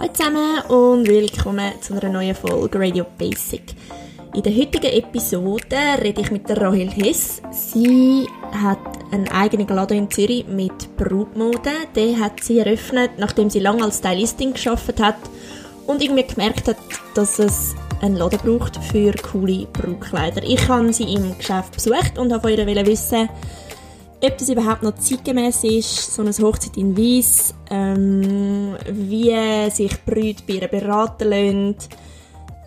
Hallo zusammen und willkommen zu einer neuen Folge Radio Basic. In der heutigen Episode rede ich mit der Rahel Hess. Sie hat einen eigenen Laden in Zürich mit Brutmode. Den hat sie eröffnet, nachdem sie lange als Stylistin geschafft hat und irgendwie gemerkt hat, dass es einen Laden braucht für coole Brautkleider. Ich habe sie im Geschäft besucht und habe von ihr wissen, ob das überhaupt noch zeitgemäß ist, so eine Hochzeit in Weiss, ähm, wie sich Brüder bei ihr beraten lassen,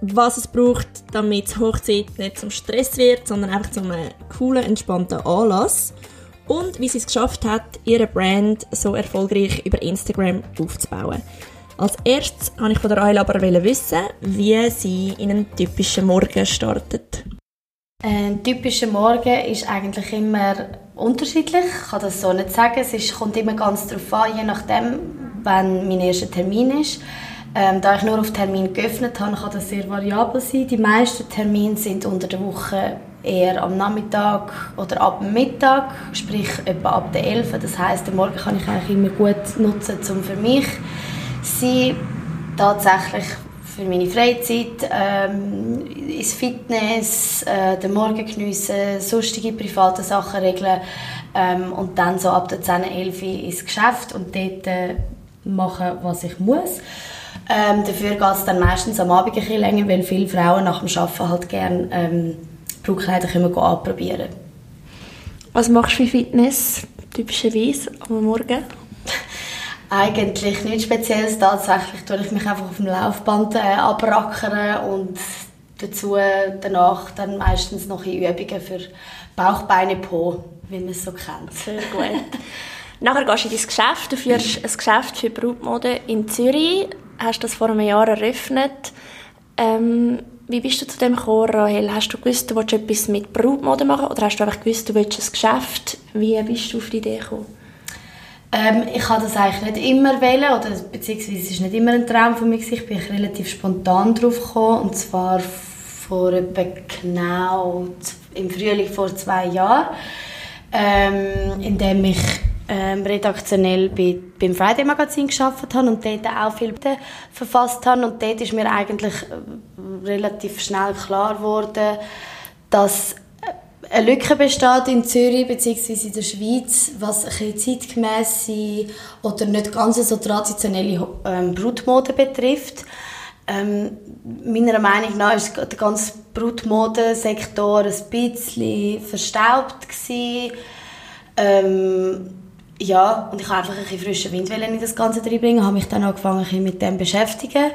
was es braucht, damit die Hochzeit nicht zum Stress wird, sondern einfach zu einem coolen, entspannten Anlass. Und wie sie es geschafft hat, ihre Brand so erfolgreich über Instagram aufzubauen. Als erstes wollte ich von der Eile aber wissen, wie sie in einen typischen Morgen startet. Ein typischer Morgen ist eigentlich immer unterschiedlich. Ich kann das so nicht sagen. Es kommt immer ganz darauf an, je nachdem, wann mein erster Termin ist. Ähm, da ich nur auf Termin geöffnet habe, kann das sehr variabel sein. Die meisten Termine sind unter der Woche eher am Nachmittag oder ab dem Mittag, sprich etwa ab der 11. Das heißt, den Morgen kann ich eigentlich immer gut nutzen, um für mich sein, tatsächlich für meine Freizeit, ähm, ins Fitness, äh, den Morgen geniessen, sonstige private Sachen regeln ähm, und dann so ab der 10, 11 ins Geschäft und dort äh, machen, was ich muss. Ähm, dafür geht es dann meistens am Abend ein bisschen länger, weil viele Frauen nach dem Arbeiten halt gerne ähm, Brautkleider können anprobieren Was machst du für Fitness typischerweise am Morgen? Eigentlich nichts Spezielles. Tatsächlich tue ich mich einfach auf dem Laufband äh, abrackern und dazu danach dann meistens noch in Übungen für Bauch, Beine, Po, wie man es so kennt. Sehr gut. Nachher gehst du in dein Geschäft. Du führst ein Geschäft für Brutmode in Zürich. Hast das vor einem Jahr eröffnet. Ähm, wie bist du zu dem gekommen, Rahel? Hast du gewusst, du willst etwas mit Brutmode machen oder hast du einfach gewusst, du willst ein Geschäft? Wie bist du auf die Idee gekommen? Ähm, ich habe das eigentlich nicht immer wählen oder beziehungsweise es ist nicht immer ein Traum von mir ich bin relativ spontan drauf gekommen und zwar vor etwa genau im Frühling vor zwei Jahren, ähm, in dem ich ähm, redaktionell bei, beim Friday Magazin geschafft habe und dort auch viel verfasst habe. Und dort ist mir eigentlich äh, relativ schnell klar geworden, dass eine Lücke besteht in Zürich bzw. in der Schweiz, was ein zeitgemäße oder nicht ganz so traditionelle ähm, Brutmode betrifft. Ähm, meiner Meinung nach ist der ganze Brutmodensektor ein bisschen verstaubt. Ähm, ja, und ich habe einfach ein bisschen frischen Wind in das Ganze reinbringen, habe mich dann angefangen mit dem zu beschäftigen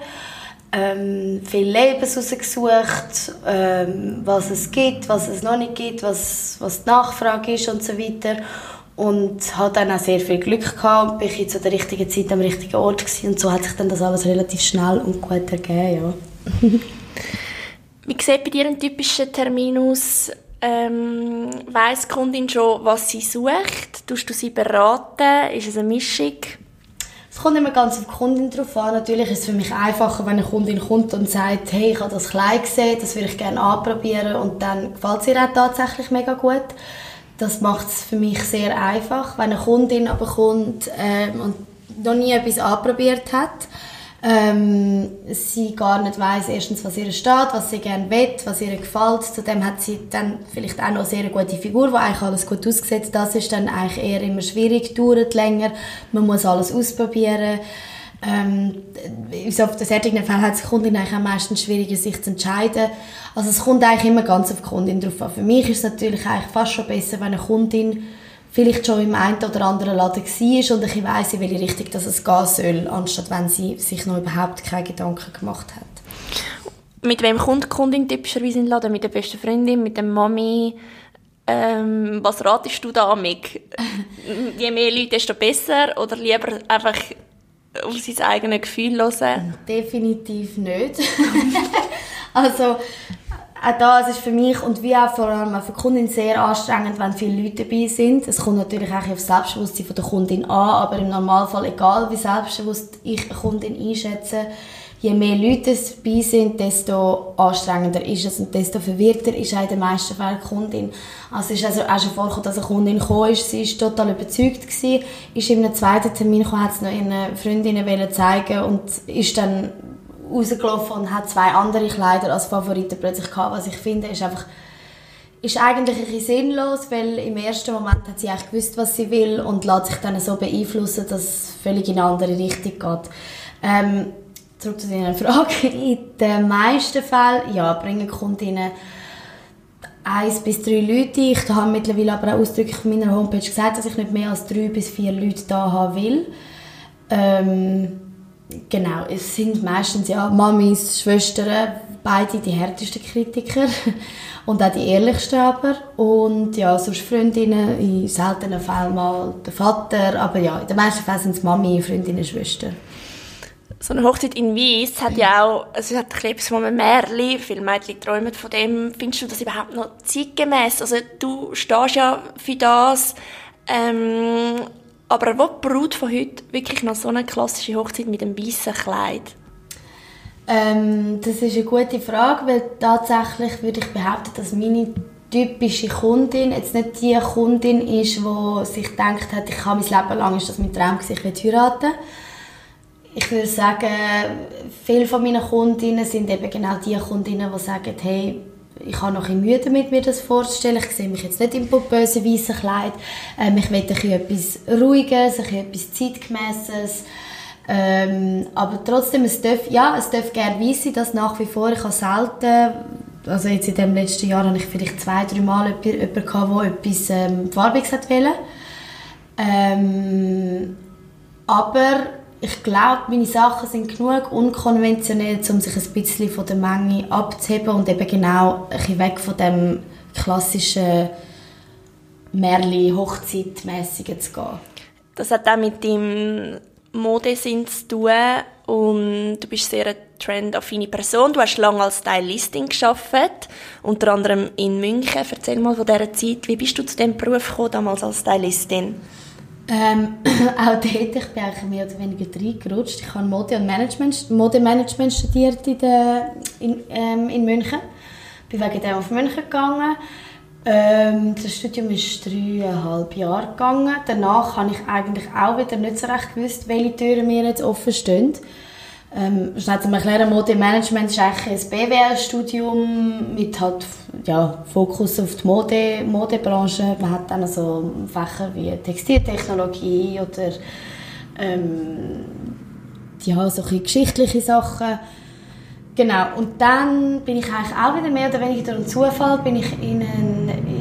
ähm, viel Lebens rausgesucht, ähm, was es gibt, was es noch nicht gibt, was, was die Nachfrage ist und so weiter. Und hatte dann auch sehr viel Glück gehabt und bin zu der richtigen Zeit am richtigen Ort gewesen. und so hat sich dann das alles relativ schnell und gut ergeben, ja. Wie sieht bei dir ein typischer Termin aus? Ähm, weiss die Kundin schon, was sie sucht? Tust du sie beraten? Ist es eine Mischung? Es kommt immer ganz auf die Kundin drauf an. Natürlich ist es für mich einfacher, wenn eine Kundin kommt und sagt, hey, ich habe das Kleid gesehen, das würde ich gerne anprobieren und dann gefällt es ihr auch tatsächlich mega gut. Das macht es für mich sehr einfach. Wenn eine Kundin aber kommt ähm, und noch nie etwas anprobiert hat, ähm, sie gar nicht weiß erstens, was ihr steht, was sie gerne will, was ihr gefällt. Zudem hat sie dann vielleicht auch noch eine sehr gute Figur, wo eigentlich alles gut ausgesetzt. Das ist dann eigentlich eher immer schwierig, dauert länger, man muss alles ausprobieren. Ähm, in solchen Fällen hat die Kundin eigentlich am meisten schwieriger, sich zu entscheiden. Also es kommt eigentlich immer ganz auf die Kundin drauf an. Für mich ist es natürlich eigentlich fast schon besser, wenn eine Kundin vielleicht schon im einen oder anderen Laden war und ich weiss, in welche Richtung dass es gehen soll, anstatt wenn sie sich noch überhaupt keine Gedanken gemacht hat. Mit wem kommt die Kundin typischerweise in den Laden? Mit der besten Freundin, mit der Mami? Ähm, was ratest du da, Mick? Je mehr Leute, desto besser? Oder lieber einfach auf sein eigenes Gefühl hören? Definitiv nicht. also, auch das ist für mich und wie auch vor allem für die Kundin sehr anstrengend, wenn viele Leute dabei sind. Es kommt natürlich auch auf das Selbstbewusstsein der Kundin an, aber im Normalfall, egal wie selbstbewusst ich eine Kundin einschätze, je mehr Leute dabei sind, desto anstrengender ist es und desto verwirrter ist auch in den meisten Fällen die Kundin. Also es ist also auch schon vorgekommen, dass eine Kundin gekommen ist, sie ist total überzeugt gewesen, ist in einem zweiten Termin gekommen, hat es noch ihren Freundinnen zeigen und ist dann rausgelaufen und hat zwei andere Kleider als Favoriten plötzlich gehabt, was ich finde, ist einfach ist eigentlich ein bisschen sinnlos, weil im ersten Moment hat sie eigentlich gewusst, was sie will und lässt sich dann so beeinflussen, dass es völlig in eine andere Richtung geht. Ähm, zurück zu deiner Frage. In den meisten Fällen ja, bringen Kundinnen eins bis drei Leute. Ich habe mittlerweile aber auch ausdrücklich auf meiner Homepage gesagt, dass ich nicht mehr als drei bis vier Leute da haben will. Ähm, genau, es sind meistens ja Mamis, Schwestern, beide die härtesten Kritiker und auch die ehrlichsten aber. Und ja, sonst Freundinnen, in seltenen Fällen mal der Vater, aber ja, in den meisten Fällen sind es Mami, Freundinnen, Schwestern. So eine Hochzeit in Wies hat ja auch, also es hat etwas von einem Märchen, viele Mädchen träumen von dem. Findest du das überhaupt noch zeitgemäß? Also du stehst ja für das, ähm, aber wo die von heute wirklich noch so eine klassische Hochzeit mit einem weißen Kleid? Ähm, das ist eine gute Frage, weil tatsächlich würde ich behaupten, dass meine typische Kundin jetzt nicht die Kundin ist, die sich gedacht hat, ich habe mein Leben lang ist das mein Traum, will heiraten. Ich würde sagen, viele von meinen Kundinnen sind eben genau die Kundinnen, die sagen, hey, ich habe noch ein Mühe damit, mir das vorzustellen. Ich sehe mich jetzt nicht im pompösen weißen Kleid. Ähm, ich möchte etwas Ruhiges, etwas Zeitgemäßes. Ähm, aber trotzdem, es darf, ja, es darf gerne weiss sein, dass nach wie vor, ich habe selten, also jetzt in dem letzten Jahr habe ich vielleicht zwei, drei Mal jemanden gehabt, der etwas ähm, Farbiges wollte. Ähm, aber ich glaube, meine Sachen sind genug unkonventionell, um sich ein bisschen von der Menge abzuheben und eben genau ein bisschen weg von dem klassischen Märli Hochzeitmäßigen zu gehen. Das hat auch mit dem Modesinn zu tun und du bist sehr eine trendaffine Person. Du hast lange als Stylistin geschafft, unter anderem in München. Erzähl mal von dieser Zeit. Wie bist du zu diesem Beruf gekommen, damals als Stylistin? Ähm, auch dort, ich bin eigentlich mehr oder weniger reingerutscht. Ich habe Mode und Management, Modemanagement studiert in, der, in, ähm, in München. Bin wegen dem auf München gegangen. Ähm, das Studium ist dreieinhalb Jahre gegangen. Danach habe ich eigentlich auch wieder nicht so recht gewusst, welche Türen mir jetzt offen stehen. Ähm, schnell zu erklären, Modemanagement ist eigentlich ein BWL-Studium mit halt, ja, Fokus auf die Mode, Modebranche. Man hat dann so Fächer wie Textiltechnologie oder ähm, ja, so geschichtliche Sachen. Genau, und dann bin ich eigentlich auch wieder mehr oder weniger durch einen Zufall bin ich in einen, in,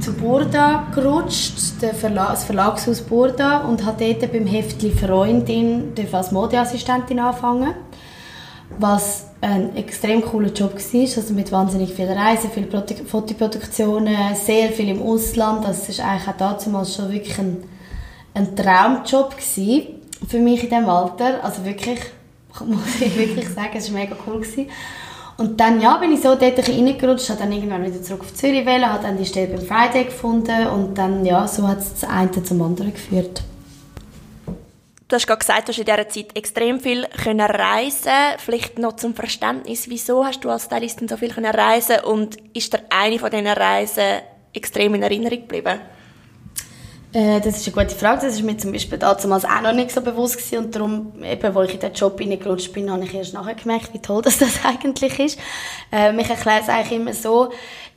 zu Burda gerutscht, das Verlagshaus Burda, und habe dort beim Heftli Freundin als Modeassistentin anfangen, was ein extrem cooler Job war, also mit wahnsinnig vielen Reisen, viel Fotoproduktionen, sehr viel im Ausland, das war eigentlich auch damals schon wirklich ein, ein Traumjob für mich in diesem Alter, also wirklich muss ich wirklich sagen. Es war mega cool. Gewesen. Und dann ja, bin ich so dort reingerutscht, habe dann irgendwann wieder zurück auf Zürich wählen, habe dann die Stelle beim Friday gefunden und dann ja, so hat es das eine zum anderen geführt. Du hast gerade gesagt, du hast in dieser Zeit extrem viel können reisen Vielleicht noch zum Verständnis, wieso hast du als Stylistin so viel können reisen und ist dir eine von diesen Reisen extrem in Erinnerung geblieben? Äh, das ist eine gute Frage. Das ist mir zum Beispiel damals auch noch nicht so bewusst gewesen. Und darum, eben, wo ich in den Job reingerutscht bin, habe ich erst nachher gemerkt, wie toll das, eigentlich ist. Äh, ich erkläre es eigentlich immer so,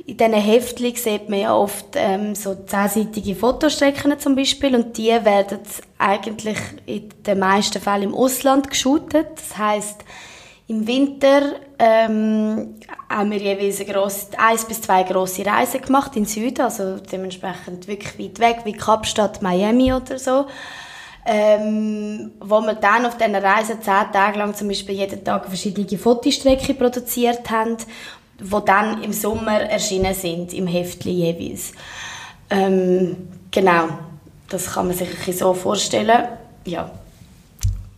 in diesen Heftchen sieht man ja oft ähm, so zehnseitige Fotostrecken zum Beispiel und die werden eigentlich in den meisten Fällen im Ausland geshootet. Das heißt im Winter ähm, haben wir jeweils eine grosse, eins bis zwei grosse Reisen gemacht in den Süden, also dementsprechend wirklich weit weg, wie Kapstadt, Miami oder so. Ähm, wo wir dann auf diesen Reisen zehn Tage lang zum Beispiel jeden Tag verschiedene Fotostrecken produziert haben, die dann im Sommer erschienen sind, im Heftli jeweils. Ähm, genau, das kann man sich so vorstellen, ja.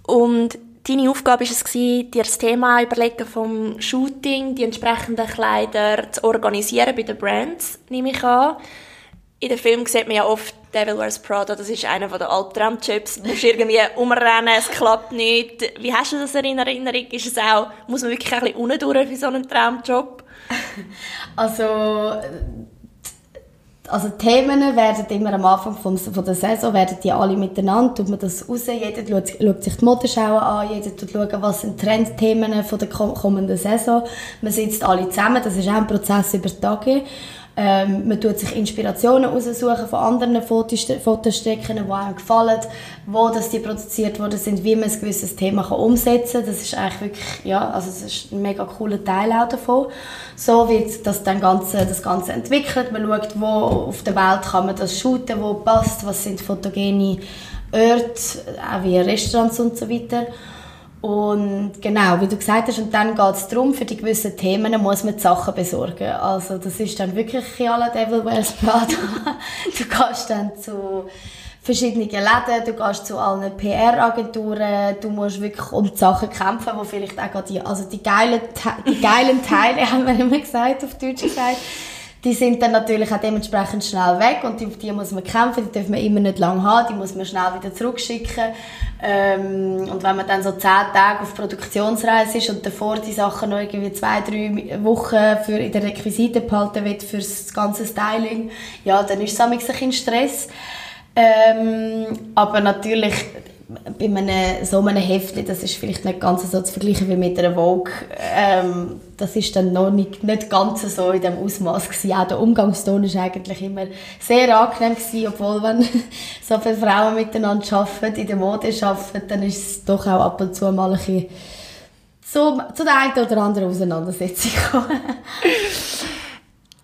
Und Deine Aufgabe war es, dir das Thema überlegen vom Shooting, die entsprechenden Kleider zu organisieren bei den Brands, nehme ich an. in den Filmen sieht man ja oft Devil Wears Prada, das ist einer der Albtraumjobs. Du musst irgendwie umrennen, es klappt nicht. Wie hast du das in Erinnerung? Ist es auch, muss man wirklich ein bisschen unten durch für so einen Traumjob? Also, also Themen werden immer am Anfang von, von der Saison werden die alle miteinander, tut man das raus, jeder schaut, schaut sich die Modeschauen an, jeder tut schauen, was sind Trendthemen von der kommenden Saison. Man sitzt alle zusammen, das ist auch ein Prozess über Tage. Ähm, man tut sich Inspirationen aussuchen von anderen Fotostrecken, die einem gefallen, wo das die produziert worden sind, wie man ein gewisses Thema kann umsetzen kann. Das ist eigentlich wirklich, ja, also das ist ein mega cooler Teil auch davon. So wird das dann Ganze, das Ganze entwickelt. Man schaut, wo auf der Welt kann man das shooten, wo passt, was sind fotogene Orte, auch wie Restaurants und so weiter. Und genau, wie du gesagt hast, und dann geht es darum, für die gewissen Themen muss man die Sachen besorgen. Also das ist dann wirklich alle Devil Wears Prada. du gehst dann zu verschiedenen Läden, du gehst zu allen PR-Agenturen, du musst wirklich um die Sachen kämpfen, wo vielleicht auch die, also die geilen, die geilen Teile, haben wir immer gesagt, auf Deutsch gesagt, die sind dann natürlich auch dementsprechend schnell weg und die, die muss man kämpfen, die darf man immer nicht lang haben, die muss man schnell wieder zurückschicken. Ähm, und wenn man dann so zehn Tage auf Produktionsreise ist und davor die Sachen noch irgendwie zwei, drei Wochen für in der Requisite behalten wird für das ganze Styling, ja, dann ist es ein bisschen Stress. Ähm, aber natürlich bei einem, so einem Heftchen, das ist vielleicht nicht ganz so zu vergleichen wie mit einer Vogue. Ähm, das ist dann noch nicht, nicht ganz so in dem Ausmaß gewesen. Auch der Umgangston ist eigentlich immer sehr angenehm gewesen, obwohl wenn so viele Frauen miteinander arbeiten, in der Mode arbeiten, dann ist es doch auch ab und zu mal ein bisschen so, zu der einen oder anderen Auseinandersetzung gekommen.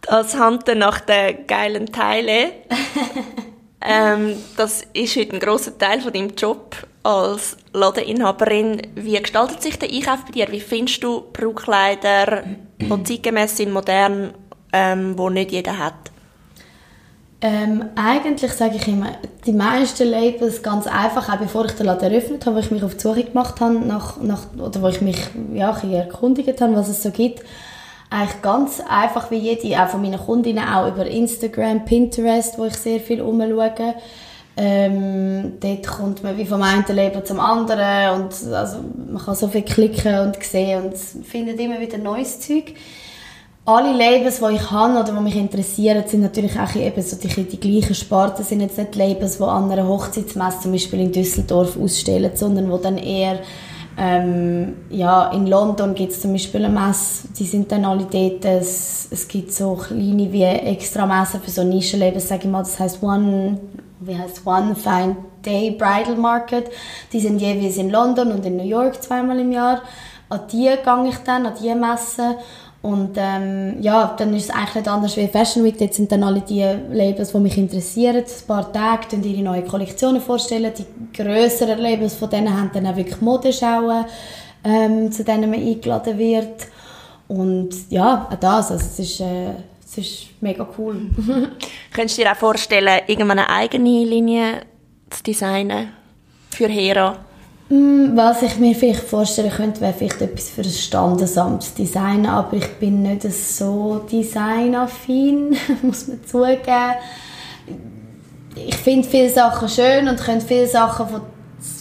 Als Hunter nach den geilen Teilen Ähm, das ist heute ein grosser Teil von deinem Job als Ladeninhaberin. Wie gestaltet sich der Einkauf bei dir? Wie findest du Brautkleider, die zeitgemäß sind, modern, ähm, wo nicht jeder hat? Ähm, eigentlich sage ich immer, die meisten Labels ganz einfach, auch bevor ich den Laden eröffnet habe, wo ich mich auf die Suche gemacht habe, nach, nach, oder wo ich mich ja, erkundigt habe, was es so gibt, eigentlich ganz einfach wie jede, auch von meinen Kundinnen, auch über Instagram, Pinterest, wo ich sehr viel umschaue. Ähm, dort kommt man wie vom einen Leben zum anderen und also, man kann so viel klicken und sehen und findet immer wieder neues Zeug. Alle Labels, die ich habe oder die mich interessieren, sind natürlich auch eben so die, die gleichen Sparten, sind jetzt nicht Labels, die an einer Hochzeitsmesse zum Beispiel in Düsseldorf ausstellen, sondern wo dann eher ähm, ja, in London gibt es zum Beispiel eine Messe, die sind dann alle dort. Es, es gibt so kleine wie extra Messen für so Nischenleben, sage ich mal, das heißt One, wie heißt One Fine Day Bridal Market. Die sind jeweils in London und in New York zweimal im Jahr. An die gehe ich dann, an die Messen. Und ähm, ja, dann ist es eigentlich nicht anders wie Fashion Week. Dort sind dann alle die Labels, die mich interessieren. Ein paar Tage stellen ihre neuen Kollektionen vorstellen. Die grösseren Labels von denen haben dann auch wirklich Modeschauen, ähm, zu denen man eingeladen wird. Und ja, auch das. Also es, ist, äh, es ist mega cool. Könntest du dir auch vorstellen, irgendwann eine eigene Linie zu designen für Hera? Mm, was ich mir vielleicht vorstellen könnte, wäre vielleicht etwas für ein Standesamt Design, aber ich bin nicht so designaffin, muss man zugeben. Ich finde viele Sachen schön und könnte viele Sachen von,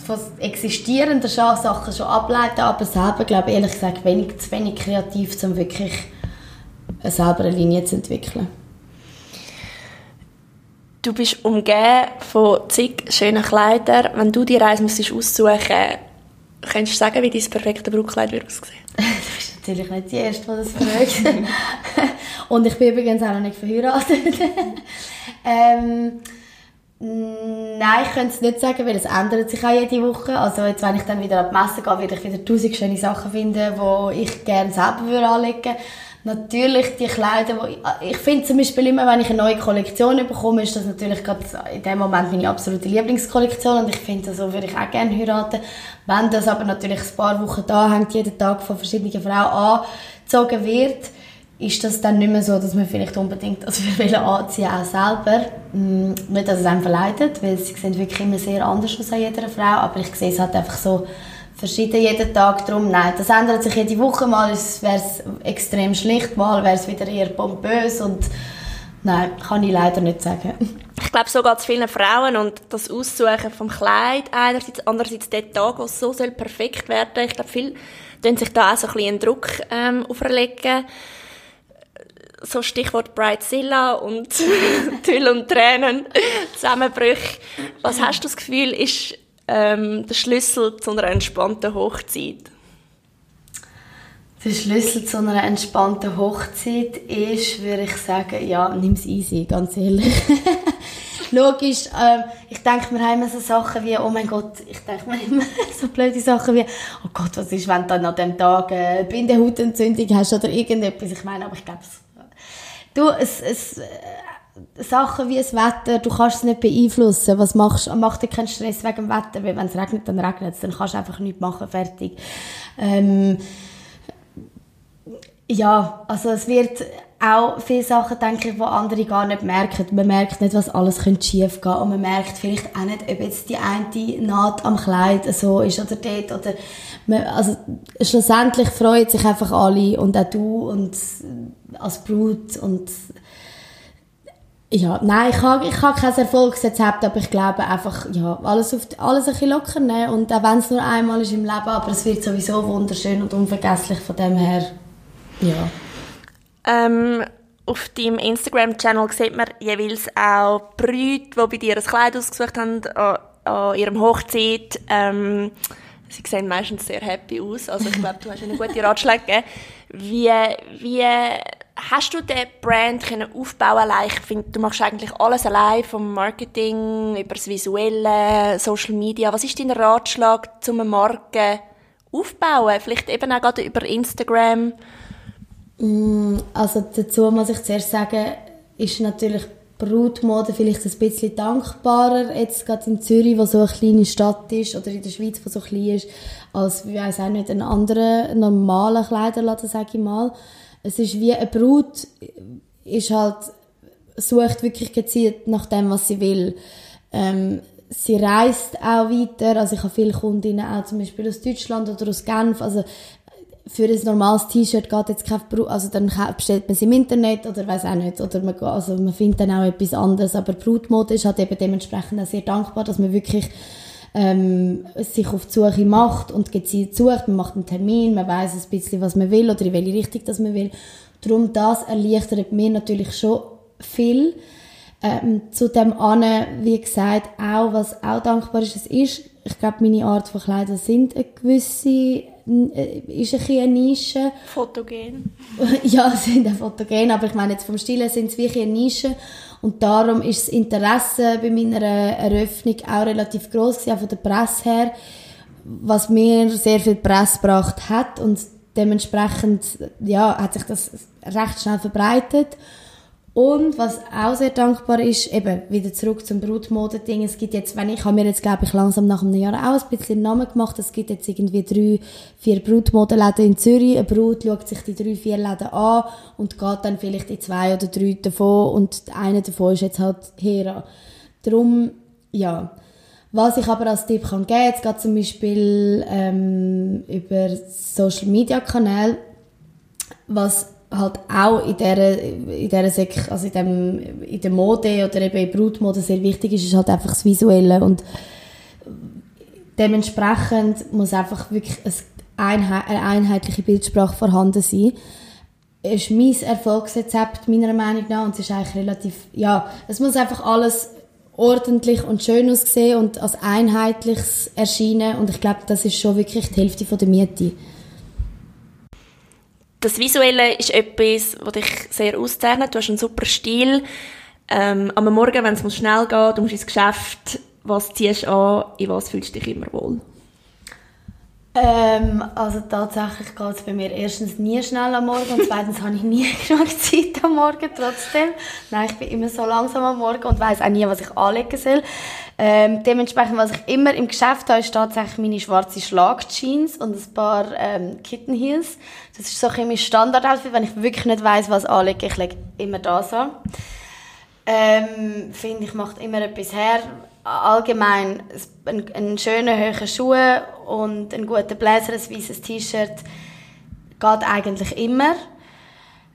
von existierenden Sachen schon ableiten, aber selber glaube ich ehrlich gesagt wenig, zu wenig kreativ, um wirklich selber eine Linie zu entwickeln. Du bist umgeben von zig schönen Kleidern. Wenn du die Reise müsstest aussuchen könntest du sagen, wie dein perfekte Brautkleid würde aussehen? du bist natürlich nicht die Erste, die das fragt. Und ich bin übrigens auch noch nicht verheiratet. ähm, Nein, ich könnte es nicht sagen, weil es ändert sich auch jede Woche. Also jetzt, wenn ich dann wieder an die Messe gehe, werde ich wieder tausend schöne Sachen finden, die ich gerne selber anlegen würde natürlich die Kleider, wo ich, ich finde zum Beispiel immer, wenn ich eine neue Kollektion bekomme, ist das natürlich gerade in dem Moment meine absolute Lieblingskollektion und ich finde, so würde ich auch gerne heiraten. Wenn das aber natürlich ein paar Wochen da hängt, jeden Tag von verschiedenen Frauen angezogen wird, ist das dann nicht mehr so, dass man vielleicht unbedingt das wir anziehen auch selber. Mm, nicht, dass es einem verleitet, weil sie sind wirklich immer sehr anders als an jeder Frau, aber ich sehe es halt einfach so, verschieden jeden Tag drum. Nein, das ändert sich jede Woche. Mal wäre es extrem schlicht, mal wäre es wieder eher pompös und Nein, kann ich leider nicht sagen. Ich glaube, so geht es vielen Frauen und das Aussuchen vom Kleid einerseits, andererseits der Tag, was so soll perfekt werden. Ich glaube, viele tun sich da auch so ein bisschen einen Druck ähm, auferlegen. So Stichwort Bridezilla und Tüll und Tränen, Zusammenbrüche. Was hast du das Gefühl, ist ähm, der Schlüssel zu einer entspannten Hochzeit? Der Schlüssel zu einer entspannten Hochzeit ist, würde ich sagen, ja, nimm es easy, ganz ehrlich. Logisch, äh, ich denke mir immer so Sachen wie, oh mein Gott, ich denke mir immer so blöde Sachen wie, oh Gott, was ist, wenn du an dem Tag eine Bindehautentzündung hast oder irgendetwas. Ich meine, aber ich glaube, du, es, es, äh, Sachen wie das Wetter, du kannst es nicht beeinflussen. Was machst du? Mach dir keinen Stress wegen dem Wetter, weil wenn es regnet, dann regnet es. Dann kannst du einfach nichts machen, fertig. Ähm, ja, also es wird auch viele Sachen, denke ich, die andere gar nicht merken. Man merkt nicht, was alles schief gehen und man merkt vielleicht auch nicht, ob jetzt die eine Naht am Kleid so ist oder dort oder man, also schlussendlich freuen sich einfach alle und auch du und als Brut und ja, nein, ich habe ich hab kein Erfolgsrezept, aber ich glaube einfach, ja, alles, auf, alles ein bisschen locker nehmen und auch wenn es nur einmal ist im Leben, aber es wird sowieso wunderschön und unvergesslich von dem her ja. Ähm, auf deinem Instagram-Channel sieht man jeweils auch Brüder, die bei dir ein Kleid ausgesucht haben an, an ihrem Hochzeit. Ähm, sie sehen meistens sehr happy aus. Also ich glaube, du hast ihnen gute Ratschläge gegeben. Wie, wie hast du den Brand können aufbauen allein? Ich finde, du machst eigentlich alles allein, vom Marketing über das Visuelle, Social Media. Was ist dein Ratschlag, zum eine Marke aufbauen? Vielleicht eben auch gerade über Instagram? Mm, also dazu muss ich zuerst sagen, ist natürlich Brutmode vielleicht ein bisschen dankbarer, jetzt gerade in Zürich, wo so eine kleine Stadt ist, oder in der Schweiz, wo so klein ist, als, ich weiss auch nicht, ein anderer normaler Kleiderladen, sage ich mal. Es ist wie eine Brut, ist halt, sucht wirklich gezielt nach dem, was sie will. Ähm, sie reist auch weiter, also ich habe viele Kundinnen auch zum Beispiel aus Deutschland oder aus Genf, also für ein normales T-Shirt geht jetzt kein Brut, also dann bestellt man es im Internet oder weiß auch nicht, oder man, also man findet dann auch etwas anderes, aber Brutmode ist halt eben dementsprechend auch sehr dankbar, dass man wirklich ähm, sich auf die Suche macht und gezielt sucht, man macht einen Termin, man weiß ein bisschen, was man will oder in welche Richtung das man will. Darum, das erleichtert mir natürlich schon viel. Ähm, zu dem an, wie gesagt, auch, was auch dankbar ist, es ist, ich glaube, meine Art von Kleidern sind eine gewisse ist ein eine Nische. Fotogen. ja, sind auch fotogen, aber ich meine jetzt vom Stil sind es wirklich eine Nische und darum ist das Interesse bei meiner Eröffnung auch relativ groß auch von der Presse her, was mir sehr viel Presse gebracht hat und dementsprechend ja, hat sich das recht schnell verbreitet und was auch sehr dankbar ist, eben wieder zurück zum Brutmodending. Es gibt jetzt, wenn ich habe mir jetzt glaube ich langsam nach einem Jahr auch ein bisschen Namen gemacht. Es gibt jetzt irgendwie drei, vier Brutmodenläden in Zürich. Eine Brut schaut sich die drei, vier Läden an und geht dann vielleicht in zwei oder drei davon und einer davon ist jetzt halt Hera. Darum, ja. Was ich aber als Tipp kann geben, jetzt geht zum Beispiel ähm, über Social Media Kanäle, was halt auch in dieser, in dieser Sek also in, dem, in der Mode oder eben in Brutmode sehr wichtig ist, ist halt einfach das Visuelle. Und dementsprechend muss einfach wirklich eine einheitliche Bildsprache vorhanden sein. Das ist mein Erfolgsrezept meiner Meinung nach und es ist eigentlich relativ, ja, es muss einfach alles ordentlich und schön aussehen und als einheitliches erscheinen. Und ich glaube, das ist schon wirklich die Hälfte von der Miete das Visuelle ist etwas, was dich sehr auszeichnet. Du hast einen super Stil. Ähm, am Morgen, wenn es schnell geht, du musst ins Geschäft, was ziehst du an, in was fühlst du dich immer wohl? Ähm, also tatsächlich geht es bei mir erstens nie schnell am Morgen und zweitens habe ich nie genug Zeit am Morgen trotzdem. Nein, ich bin immer so langsam am Morgen und weiß auch nie, was ich anlegen soll. Ähm, dementsprechend, was ich immer im Geschäft habe, ist tatsächlich meine schwarze Schlagjeans und ein paar ähm, Kitten. Das ist so ein mein Standard-Outfit, wenn ich wirklich nicht weiß, was anlege, ich lege immer das an. Ähm, finde ich, macht immer etwas her. Allgemein ein, ein schöner, hoher Schuh und ein guter Blazer, ein weißes T-Shirt geht eigentlich immer.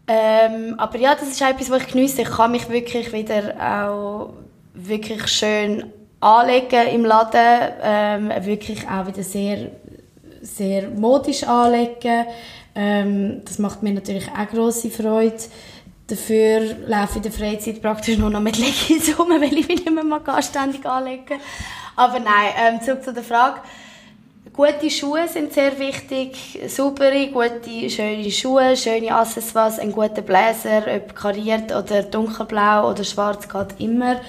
Ähm, aber ja, das ist etwas, was ich genieße. Ich kann mich wirklich wieder auch wirklich schön anlegen im Laden. Ähm, wirklich auch wieder sehr, sehr modisch anlegen. Ähm, das macht mir natürlich auch grosse Freude. Dafür laufe ich in der Freizeit praktisch nur noch mit Leggings rum, weil ich mich nicht mehr anständig anlegen Aber nein, ähm, zurück zu der Frage. Gute Schuhe sind sehr wichtig. Saubere, gute, schöne Schuhe, schöne Accessoires, ein guter Bläser, ob kariert oder dunkelblau oder schwarz, geht immer.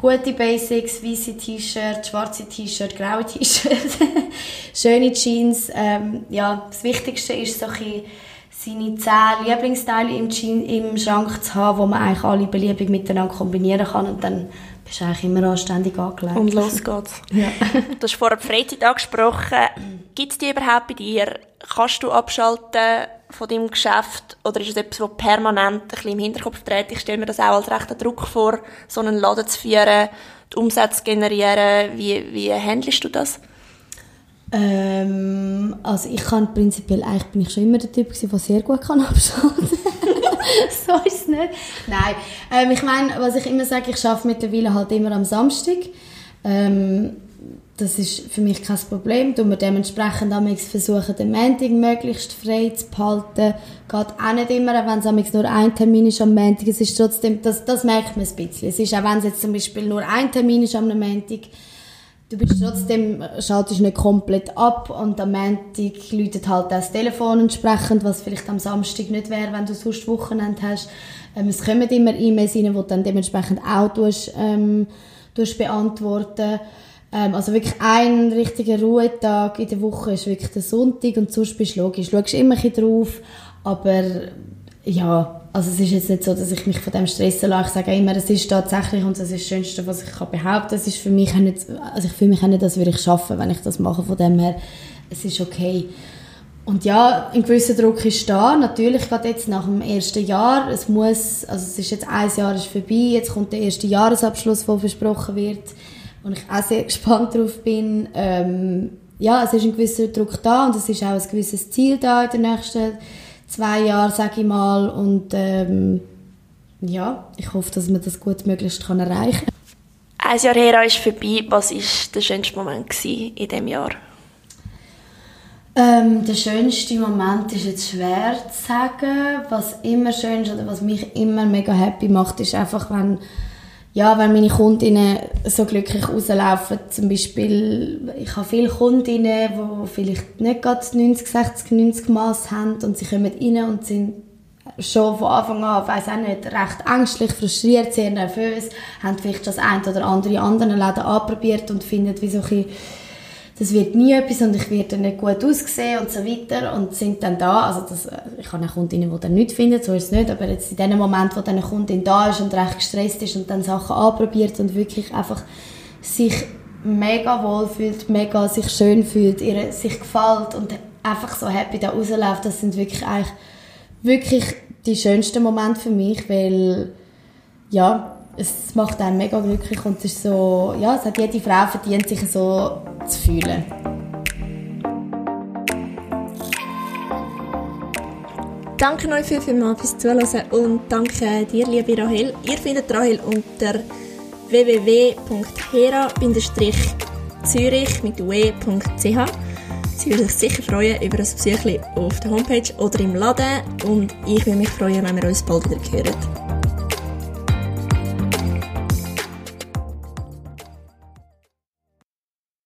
Gute Basics, weiße T-Shirt, schwarze T-Shirt, graue T-Shirt, schöne Jeans. Ähm, ja, das Wichtigste ist so ein seine zehn Lieblingsteile im, Jean, im Schrank zu haben, wo man eigentlich alle beliebig miteinander kombinieren kann und dann bist du eigentlich immer anständig angelegt. Und los geht's. Ja. du hast vorher die Freizeit angesprochen. Gibt es die überhaupt bei dir? Kannst du abschalten von deinem Geschäft oder ist es etwas, was permanent ein bisschen im Hinterkopf trägt? Ich stelle mir das auch als rechter Druck vor, so einen Laden zu führen, die Umsätze zu generieren. Wie, wie handelst du das? Ähm, also ich kann prinzipiell, eigentlich bin ich schon immer der Typ der sehr gut kann abschalten so ist es nicht. Nein, ähm, ich meine, was ich immer sage, ich arbeite mittlerweile halt immer am Samstag. Ähm, das ist für mich kein Problem. Du wir dementsprechend versuchen, den Montag möglichst frei zu behalten. Geht auch nicht immer, wenn es nur ein Termin ist am Montag. Es ist trotzdem, das, das merkt man ein bisschen. Es ist auch, wenn es jetzt zum Beispiel nur ein Termin ist am Montag, du bist trotzdem, schaltest nicht komplett ab und am Montag läutet halt das Telefon entsprechend, was vielleicht am Samstag nicht wäre, wenn du sonst Wochenende hast. Ähm, es kommen immer E-Mails rein, die du dann dementsprechend auch tust, ähm, tust beantworten ähm, also wirklich ein richtiger Ruhetag in der Woche ist wirklich der Sonntag und sonst bist du logisch. Schaust immer ein drauf, aber ja, also es ist jetzt nicht so, dass ich mich von dem stressen lasse. Ich sage immer, es ist tatsächlich und das ist das Schönste, was ich kann behaupten. Es ist für mich nicht, also ich fühle mich auch nicht, als würde ich schaffen, wenn ich das mache. Von dem her, es ist okay. Und ja, ein gewisser Druck ist da. Natürlich gerade jetzt nach dem ersten Jahr. Es muss, also es ist jetzt ein Jahr ist vorbei. Jetzt kommt der erste Jahresabschluss, der versprochen wird, und ich auch sehr gespannt darauf bin. Ähm, ja, es ist ein gewisser Druck da und es ist auch ein gewisses Ziel da in der nächsten zwei Jahre, sage ich mal. Und ähm, ja, ich hoffe, dass man das gut möglichst kann erreichen kann. Ein Jahr her ist vorbei. Was war der schönste Moment in diesem Jahr? Ähm, der schönste Moment ist jetzt schwer zu sagen. Was immer schön ist oder was mich immer mega happy macht, ist einfach, wenn ja, wenn meine Kundinnen so glücklich rauslaufen, zum Beispiel, ich habe viele Kundinnen, die vielleicht nicht gerade 90, 60, 90 Maß haben und sie kommen rein und sind schon von Anfang an, weiß auch nicht, recht ängstlich, frustriert, sehr nervös, haben vielleicht das ein oder andere in anderen Läden anprobiert und finden wie so ein das wird nie etwas und ich werde nicht gut aussehen und so weiter und sind dann da, also das, äh, ich habe eine Kundin, die dann nichts findet, so ist es nicht, aber jetzt in dem Moment, wo dann eine Kundin da ist und recht gestresst ist und dann Sachen anprobiert und wirklich einfach sich mega wohl fühlt, mega sich schön fühlt, ihr sich gefällt und einfach so happy da rausläuft, das sind wirklich eigentlich wirklich die schönsten Momente für mich, weil ja, es macht einen mega glücklich und es ist so, ja, es hat jede Frau verdient, sich so zu fühlen. Danke euch viel, vielmals fürs Zuhören und danke dir, liebe Rahel. Ihr findet Rahel unter www.hera-zürich mit ue.ch. Sie würde sich sicher freuen über ein Besuch auf der Homepage oder im Laden und ich würde mich freuen, wenn wir uns bald wieder hören.